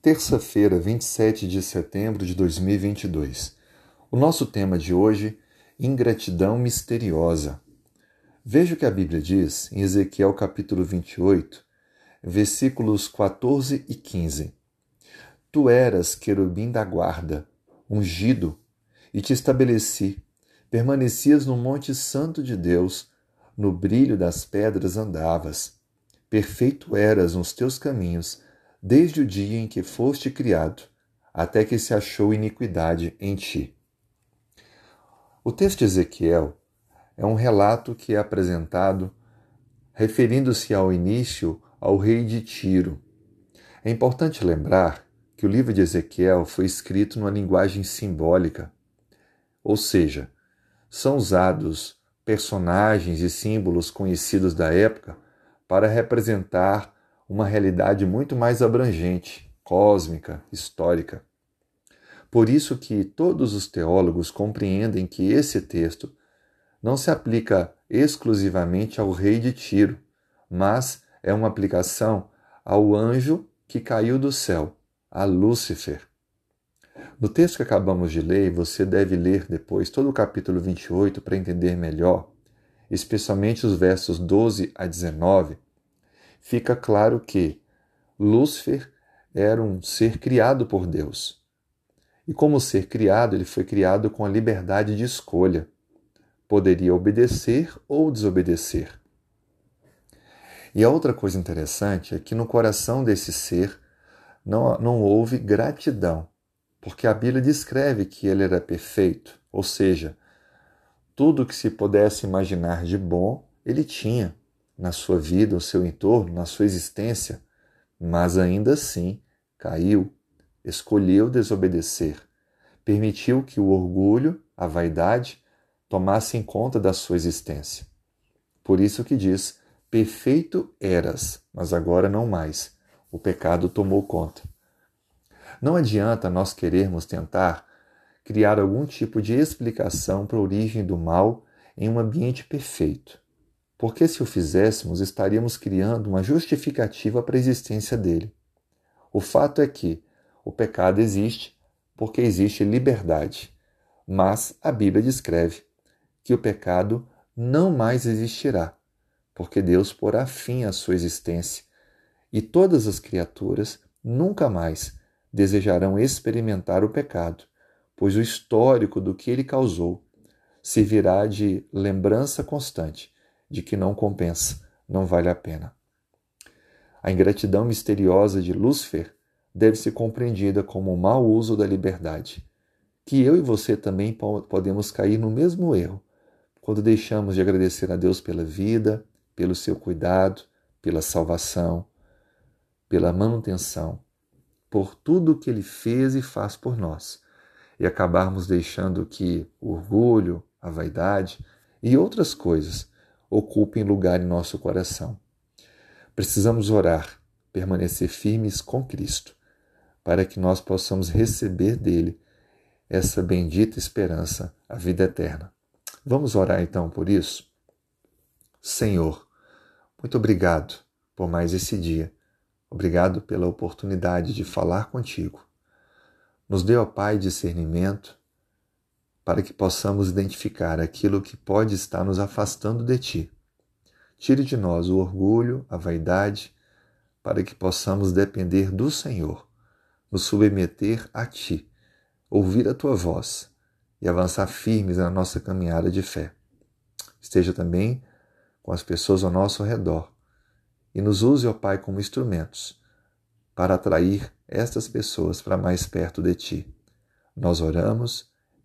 terça-feira, 27 de setembro de 2022. O nosso tema de hoje, ingratidão misteriosa. Veja o que a Bíblia diz em Ezequiel capítulo 28, versículos 14 e 15. Tu eras querubim da guarda, ungido, e te estabeleci. Permanecias no monte santo de Deus, no brilho das pedras andavas. Perfeito eras nos teus caminhos, desde o dia em que foste criado, até que se achou iniquidade em ti. O texto de Ezequiel é um relato que é apresentado referindo-se ao início ao rei de Tiro. É importante lembrar que o livro de Ezequiel foi escrito numa linguagem simbólica, ou seja, são usados personagens e símbolos conhecidos da época para representar uma realidade muito mais abrangente, cósmica, histórica. Por isso que todos os teólogos compreendem que esse texto não se aplica exclusivamente ao rei de Tiro, mas é uma aplicação ao anjo que caiu do céu, a Lúcifer. No texto que acabamos de ler, você deve ler depois todo o capítulo 28 para entender melhor, especialmente os versos 12 a 19, fica claro que Lúcifer era um ser criado por Deus. E como ser criado, ele foi criado com a liberdade de escolha. Poderia obedecer ou desobedecer. E a outra coisa interessante é que no coração desse ser não, não houve gratidão, porque a Bíblia descreve que ele era perfeito, ou seja, tudo que se pudesse imaginar de bom ele tinha na sua vida, no seu entorno, na sua existência, mas ainda assim caiu, escolheu desobedecer, permitiu que o orgulho, a vaidade, tomassem conta da sua existência. Por isso que diz: perfeito eras, mas agora não mais. O pecado tomou conta. Não adianta nós querermos tentar criar algum tipo de explicação para a origem do mal em um ambiente perfeito porque se o fizéssemos, estaríamos criando uma justificativa para a existência dele. O fato é que o pecado existe porque existe liberdade, mas a Bíblia descreve que o pecado não mais existirá, porque Deus porá fim à sua existência e todas as criaturas nunca mais desejarão experimentar o pecado, pois o histórico do que ele causou servirá de lembrança constante de que não compensa, não vale a pena. A ingratidão misteriosa de Lúcifer deve ser compreendida como o um mau uso da liberdade, que eu e você também podemos cair no mesmo erro quando deixamos de agradecer a Deus pela vida, pelo seu cuidado, pela salvação, pela manutenção, por tudo que ele fez e faz por nós, e acabarmos deixando que o orgulho, a vaidade e outras coisas ocupem lugar em nosso coração. Precisamos orar, permanecer firmes com Cristo, para que nós possamos receber dele essa bendita esperança, a vida eterna. Vamos orar então por isso? Senhor, muito obrigado por mais esse dia. Obrigado pela oportunidade de falar contigo. Nos dê, ó Pai, discernimento para que possamos identificar aquilo que pode estar nos afastando de Ti. Tire de nós o orgulho, a vaidade, para que possamos depender do Senhor, nos submeter a Ti, ouvir a Tua voz e avançar firmes na nossa caminhada de fé. Esteja também com as pessoas ao nosso redor e nos use, ó Pai, como instrumentos para atrair estas pessoas para mais perto de Ti. Nós oramos